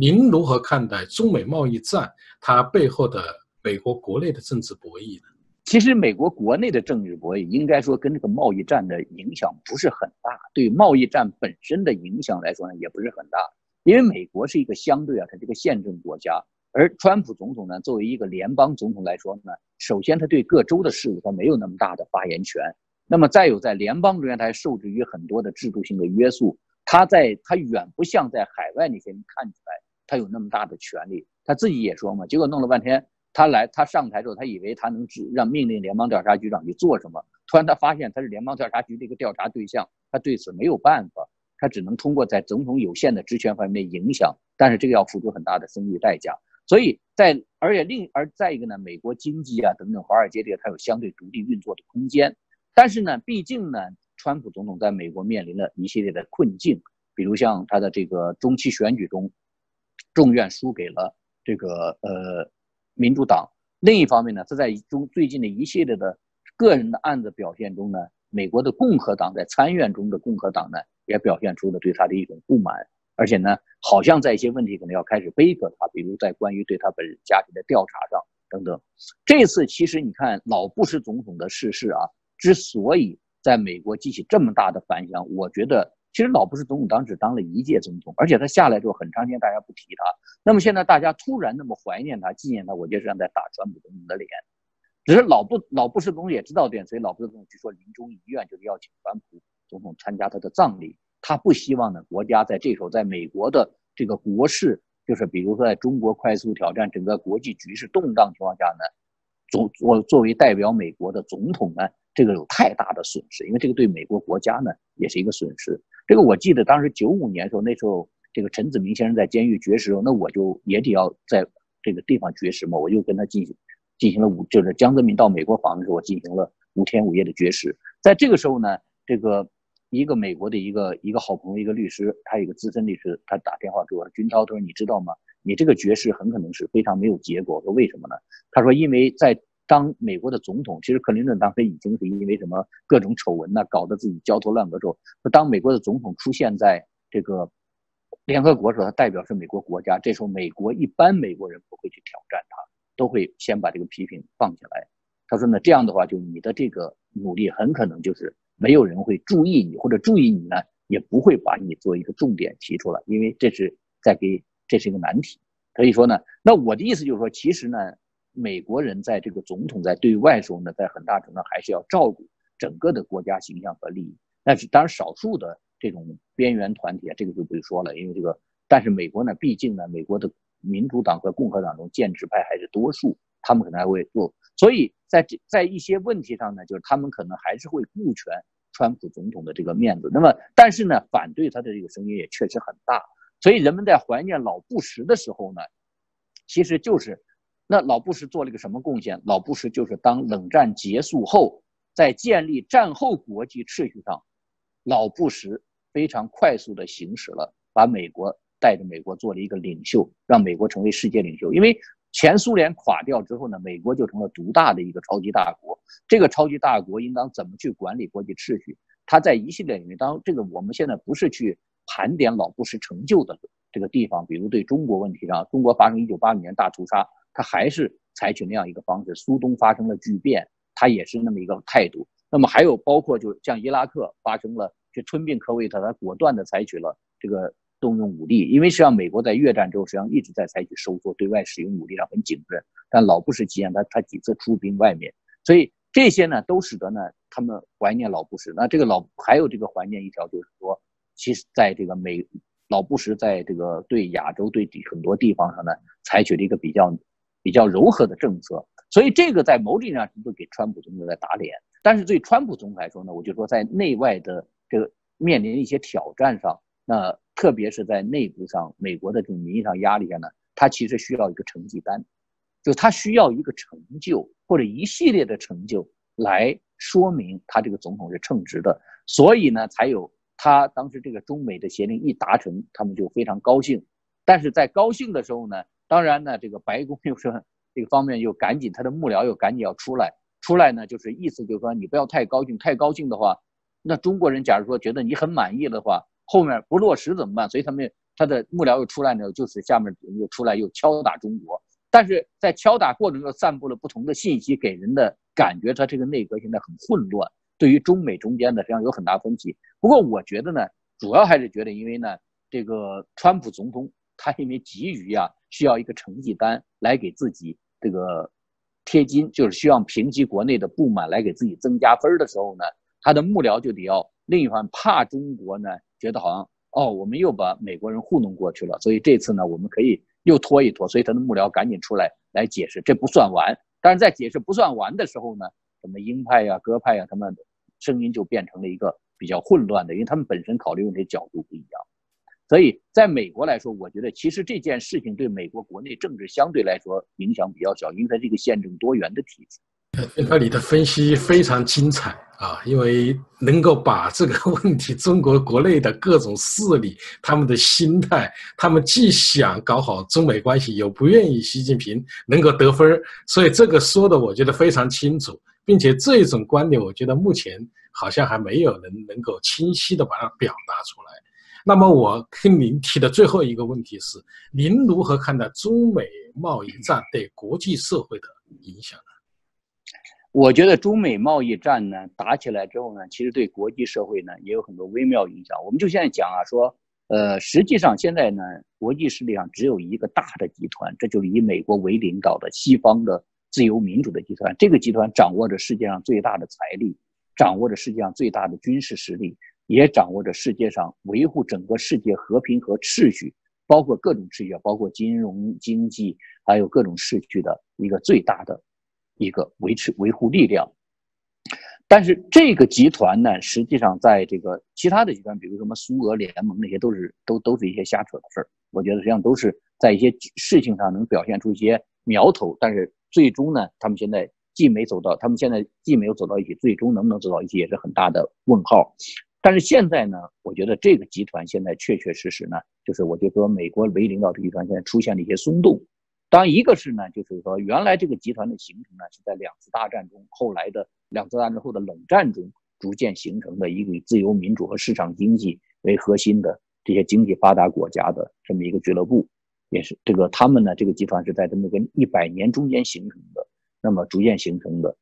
您如何看待中美贸易战它背后的美国国内的政治博弈呢？其实美国国内的政治博弈，应该说跟这个贸易战的影响不是很大。对贸易战本身的影响来说呢，也不是很大。因为美国是一个相对啊，它这个宪政国家，而川普总统呢，作为一个联邦总统来说呢，首先他对各州的事务他没有那么大的发言权。那么再有在联邦中间，他还受制于很多的制度性的约束。他在他远不像在海外那些人看起来他有那么大的权利。他自己也说嘛，结果弄了半天，他来他上台之后，他以为他能指让命令联邦调查局长去做什么，突然他发现他是联邦调查局的一个调查对象，他对此没有办法。他只能通过在总统有限的职权方面影响，但是这个要付出很大的声誉代价。所以在而且另而再一个呢，美国经济啊等等，华尔街这个它有相对独立运作的空间。但是呢，毕竟呢，川普总统在美国面临了一系列的困境，比如像他的这个中期选举中，众院输给了这个呃民主党。另一方面呢，他在中最近的一系列的个人的案子表现中呢，美国的共和党在参院中的共和党呢。也表现出了对他的一种不满，而且呢，好像在一些问题可能要开始背责他，比如在关于对他本人家庭的调查上等等。这次其实你看老布什总统的逝世啊，之所以在美国激起这么大的反响，我觉得其实老布什总统当时当了一届总统，而且他下来之后很长时间大家不提他，那么现在大家突然那么怀念他、纪念他，我觉得是在打川普总统的脸。只是老布老布什总统也知道点，所以老布什总统据说临终遗愿就是邀请川普。总统参加他的葬礼，他不希望呢国家在这时候在美国的这个国事，就是比如说在中国快速挑战整个国际局势动荡情况下呢，总我作为代表美国的总统呢，这个有太大的损失，因为这个对美国国家呢也是一个损失。这个我记得当时九五年的时候，那时候这个陈子明先生在监狱绝食，那我就也得要在这个地方绝食嘛，我就跟他进行进行了五，就是江泽民到美国访问的时候，我进行了五天五夜的绝食。在这个时候呢，这个。一个美国的一个一个好朋友，一个律师，他有一个资深律师，他打电话给我说：“军涛，他说你知道吗？你这个绝食很可能是非常没有结果。”说：“为什么呢？”他说：“因为在当美国的总统，其实克林顿当时已经是因为什么各种丑闻呢，搞得自己焦头烂额之后，当美国的总统出现在这个联合国的时候，他代表是美国国家，这时候美国一般美国人不会去挑战他，都会先把这个批评放下来。他说呢，这样的话，就你的这个努力很可能就是。”没有人会注意你，或者注意你呢，也不会把你做一个重点提出来，因为这是在给，这是一个难题。所以说呢，那我的意思就是说，其实呢，美国人在这个总统在对外时候呢，在很大程度还是要照顾整个的国家形象和利益。但是当然，少数的这种边缘团体啊，这个就不用说了，因为这个，但是美国呢，毕竟呢，美国的民主党和共和党中建制派还是多数，他们可能还会做，所以。在这在一些问题上呢，就是他们可能还是会顾全川普总统的这个面子。那么，但是呢，反对他的这个声音也确实很大。所以人们在怀念老布什的时候呢，其实就是那老布什做了一个什么贡献？老布什就是当冷战结束后，在建立战后国际秩序上，老布什非常快速的行使了，把美国带着美国做了一个领袖，让美国成为世界领袖。因为前苏联垮掉之后呢，美国就成了独大的一个超级大国。这个超级大国应当怎么去管理国际秩序？它在一系列领域，当这个我们现在不是去盘点老布什成就的这个地方，比如对中国问题上，中国发生一九八五年大屠杀，他还是采取那样一个方式；苏东发生了巨变，他也是那么一个态度。那么还有包括就像伊拉克发生了去吞并科威特，他果断的采取了这个。动用武力，因为实际上美国在越战之后实际上一直在采取收缩，对外使用武力上很谨慎。但老布什期间，他他几次出兵外面，所以这些呢都使得呢他们怀念老布什。那这个老还有这个怀念一条就是说，其实在这个美老布什在这个对亚洲对很多地方上呢采取了一个比较比较柔和的政策，所以这个在某种意义上是给川普总统在打脸。但是对川普总统来说呢，我就说在内外的这个面临一些挑战上。那特别是在内部上，美国的这种民意上压力下呢，他其实需要一个成绩单，就他需要一个成就或者一系列的成就来说明他这个总统是称职的，所以呢，才有他当时这个中美的协定一达成，他们就非常高兴。但是在高兴的时候呢，当然呢，这个白宫 又是这个方面又赶紧，他的幕僚又赶紧要出来，出来呢就是意思就是说你不要太高兴，太高兴的话，那中国人假如说觉得你很满意的话。后面不落实怎么办？所以他们他的幕僚又出来呢，就是下面又出来又敲打中国，但是在敲打过程中散布了不同的信息，给人的感觉他这个内阁现在很混乱，对于中美中间呢实际上有很大分歧。不过我觉得呢，主要还是觉得因为呢，这个川普总统他因为急于呀需要一个成绩单来给自己这个贴金，就是希望平息国内的不满来给自己增加分的时候呢，他的幕僚就得要另一方怕中国呢觉得好像。哦，我们又把美国人糊弄过去了，所以这次呢，我们可以又拖一拖。所以他的幕僚赶紧出来来解释，这不算完。但是在解释不算完的时候呢，什么鹰派呀、鸽派呀，他们声音就变成了一个比较混乱的，因为他们本身考虑问题角度不一样。所以在美国来说，我觉得其实这件事情对美国国内政治相对来说影响比较小，因为它是一个宪政多元的体制。那你的分析非常精彩啊，因为能够把这个问题，中国国内的各种势力，他们的心态，他们既想搞好中美关系，又不愿意习近平能够得分所以这个说的我觉得非常清楚，并且这种观点，我觉得目前好像还没有人能够清晰的把它表达出来。那么我跟您提的最后一个问题是，您如何看待中美贸易战对国际社会的影响呢？我觉得中美贸易战呢打起来之后呢，其实对国际社会呢也有很多微妙影响。我们就现在讲啊，说，呃，实际上现在呢，国际势力上只有一个大的集团，这就是以美国为领导的西方的自由民主的集团。这个集团掌握着世界上最大的财力，掌握着世界上最大的军事实力，也掌握着世界上维护整个世界和平和秩序，包括各种秩序，包括金融经济，还有各种秩序的一个最大的。一个维持维护力量，但是这个集团呢，实际上在这个其他的集团，比如什么苏俄联盟那些，都是都都是一些瞎扯的事儿。我觉得实际上都是在一些事情上能表现出一些苗头，但是最终呢，他们现在既没走到，他们现在既没有走到一起，最终能不能走到一起也是很大的问号。但是现在呢，我觉得这个集团现在确确实实呢，就是我就说美国为领导的集团现在出现了一些松动。当然，一个是呢，就是说，原来这个集团的形成呢，是在两次大战中，后来的两次大战后的冷战中逐渐形成的一个以自由民主和市场经济为核心的这些经济发达国家的这么一个俱乐部，也是这个他们呢，这个集团是在这么个一百年中间形成的，那么逐渐形成的。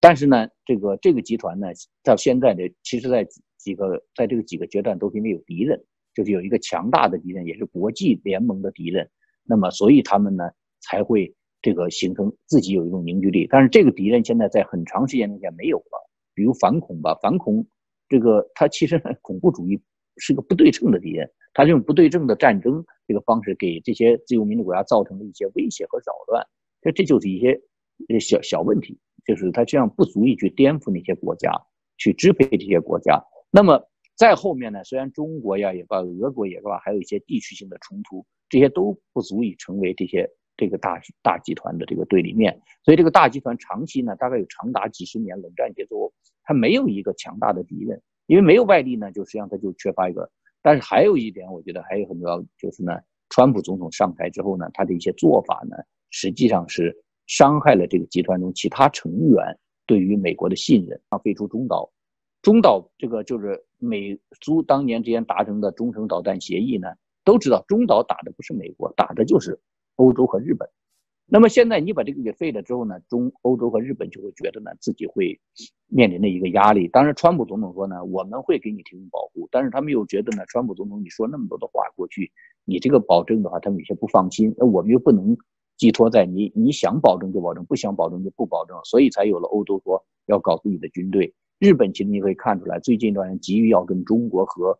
但是呢，这个这个集团呢，到现在的其实，在几个在这个几个阶段都是因为有敌人，就是有一个强大的敌人，也是国际联盟的敌人，那么所以他们呢。才会这个形成自己有一种凝聚力，但是这个敌人现在在很长时间之前没有了，比如反恐吧，反恐这个它其实恐怖主义是个不对称的敌人，它用不对称的战争这个方式给这些自由民主国家造成了一些威胁和扰乱，这这就是一些小小问题，就是它这样不足以去颠覆那些国家，去支配这些国家。那么在后面呢，虽然中国呀也罢，俄国也罢，还有一些地区性的冲突，这些都不足以成为这些。这个大大集团的这个对立面，所以这个大集团长期呢，大概有长达几十年冷战节奏，它没有一个强大的敌人，因为没有外力呢，就实际上它就缺乏一个。但是还有一点，我觉得还有很重要，就是呢，川普总统上台之后呢，他的一些做法呢，实际上是伤害了这个集团中其他成员对于美国的信任。废除中导，中导这个就是美苏当年之间达成的中程导弹协议呢，都知道中导打的不是美国，打的就是。欧洲和日本，那么现在你把这个给废了之后呢，中欧洲和日本就会觉得呢自己会面临的一个压力。当然，川普总统说呢，我们会给你提供保护，但是他们又觉得呢，川普总统你说那么多的话过去，你这个保证的话，他们有些不放心。那我们又不能寄托在你，你想保证就保证，不想保证就不保证，所以才有了欧洲说要搞自己的军队。日本其实你可以看出来，最近一段时间急于要跟中国和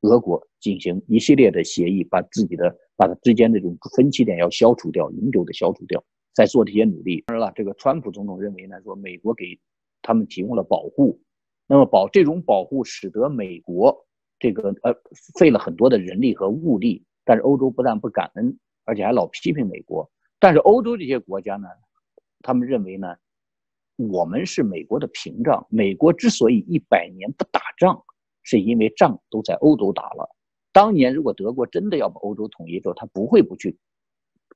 俄国进行一系列的协议，把自己的。把它之间的这种分歧点要消除掉，永久的消除掉，在做这些努力。当然了，这个川普总统认为呢，说美国给他们提供了保护，那么保这种保护使得美国这个呃费了很多的人力和物力，但是欧洲不但不感恩，而且还老批评美国。但是欧洲这些国家呢，他们认为呢，我们是美国的屏障。美国之所以一百年不打仗，是因为仗都在欧洲打了。当年如果德国真的要把欧洲统一之后，他不会不去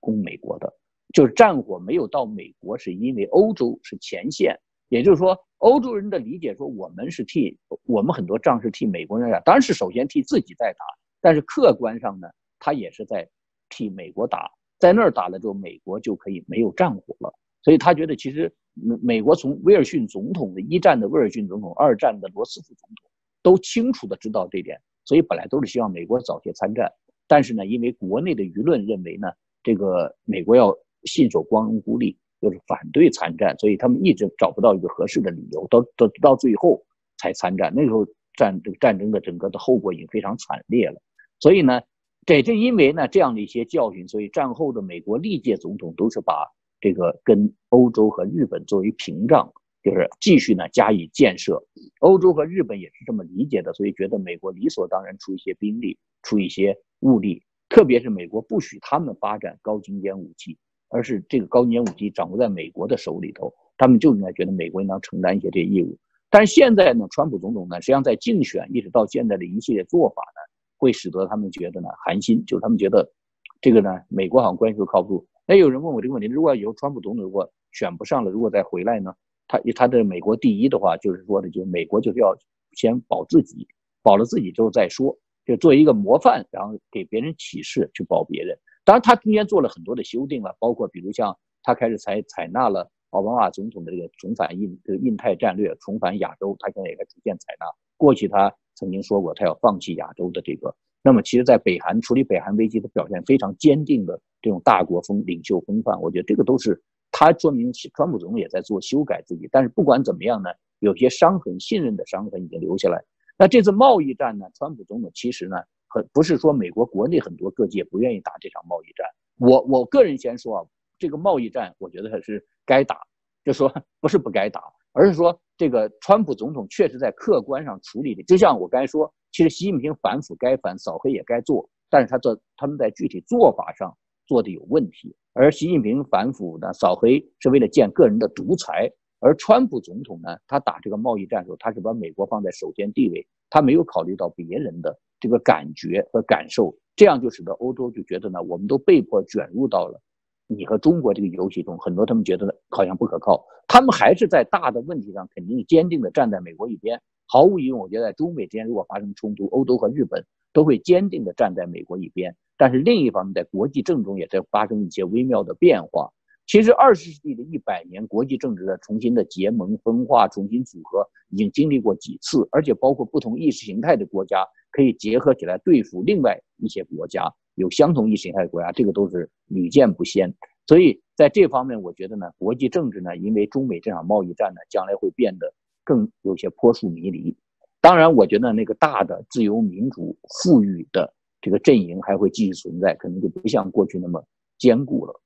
攻美国的。就是战火没有到美国，是因为欧洲是前线。也就是说，欧洲人的理解说，我们是替我们很多仗是替美国人打，当然是首先替自己在打。但是客观上呢，他也是在替美国打，在那儿打了之后，美国就可以没有战火了。所以他觉得，其实美美国从威尔逊总统的一战的威尔逊总统，二战的罗斯福总统，都清楚的知道这点，所以本来都是希望美国早些参战。但是呢，因为国内的舆论认为呢，这个美国要信守光荣孤立，就是反对参战，所以他们一直找不到一个合适的理由，到到到最后才参战。那时候战这个战争的整个的后果已经非常惨烈了。所以呢，也正因为呢这样的一些教训，所以战后的美国历届总统都是把。这个跟欧洲和日本作为屏障，就是继续呢加以建设。欧洲和日本也是这么理解的，所以觉得美国理所当然出一些兵力，出一些物力。特别是美国不许他们发展高精尖武器，而是这个高精尖武器掌握在美国的手里头，他们就应该觉得美国应当承担一些这些义务。但是现在呢，川普总统呢，实际上在竞选一直到现在的一系列做法呢，会使得他们觉得呢寒心，就是他们觉得这个呢，美国好像关系都靠不住。那有人问我这个问题：如果以后川普总统如果选不上了，如果再回来呢？他他的美国第一的话，就是说的，就美国就是要先保自己，保了自己之后再说，就做一个模范，然后给别人启示去保别人。当然，他中间做了很多的修订了，包括比如像他开始采采纳了奥巴马总统的这个重返印这个印太战略，重返亚洲，他现在也在逐渐采纳。过去他曾经说过，他要放弃亚洲的这个。那么，其实，在北韩处理北韩危机的表现非常坚定的这种大国风领袖风范，我觉得这个都是他说明川普总统也在做修改自己。但是不管怎么样呢，有些伤痕、信任的伤痕已经留下来。那这次贸易战呢，川普总统其实呢，很不是说美国国内很多各界不愿意打这场贸易战。我我个人先说啊，这个贸易战，我觉得还是该打，就说不是不该打，而是说这个川普总统确实在客观上处理的，就像我刚才说。其实习近平反腐该反，扫黑也该做，但是他做他们在具体做法上做的有问题。而习近平反腐呢，扫黑是为了建个人的独裁，而川普总统呢，他打这个贸易战的时候，他是把美国放在首先地位，他没有考虑到别人的这个感觉和感受，这样就使得欧洲就觉得呢，我们都被迫卷入到了你和中国这个游戏中，很多他们觉得好像不可靠，他们还是在大的问题上肯定坚定的站在美国一边。毫无疑问，我觉得在中美之间如果发生冲突，欧洲和日本都会坚定地站在美国一边。但是另一方面，在国际政中也在发生一些微妙的变化。其实，二十世纪的一百年，国际政治的重新的结盟分化、重新组合，已经经历过几次，而且包括不同意识形态的国家可以结合起来对付另外一些国家，有相同意识形态的国家，这个都是屡见不鲜。所以在这方面，我觉得呢，国际政治呢，因为中美这场贸易战呢，将来会变得。更有些扑朔迷离，当然，我觉得那个大的自由民主富裕的这个阵营还会继续存在，可能就不像过去那么坚固了。